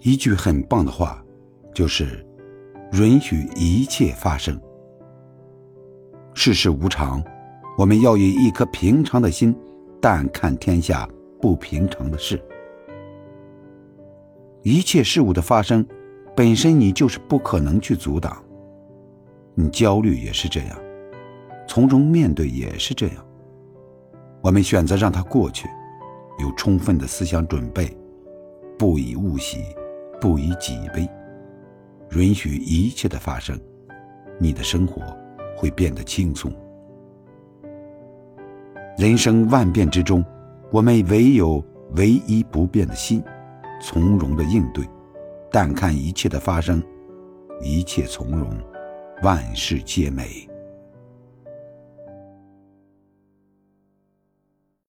一句很棒的话，就是允许一切发生。世事无常，我们要以一颗平常的心，淡看天下不平常的事。一切事物的发生，本身你就是不可能去阻挡。你焦虑也是这样，从容面对也是这样。我们选择让它过去，有充分的思想准备，不以物喜，不以己悲，允许一切的发生，你的生活会变得轻松。人生万变之中，我们唯有唯一不变的心。从容的应对，淡看一切的发生，一切从容，万事皆美。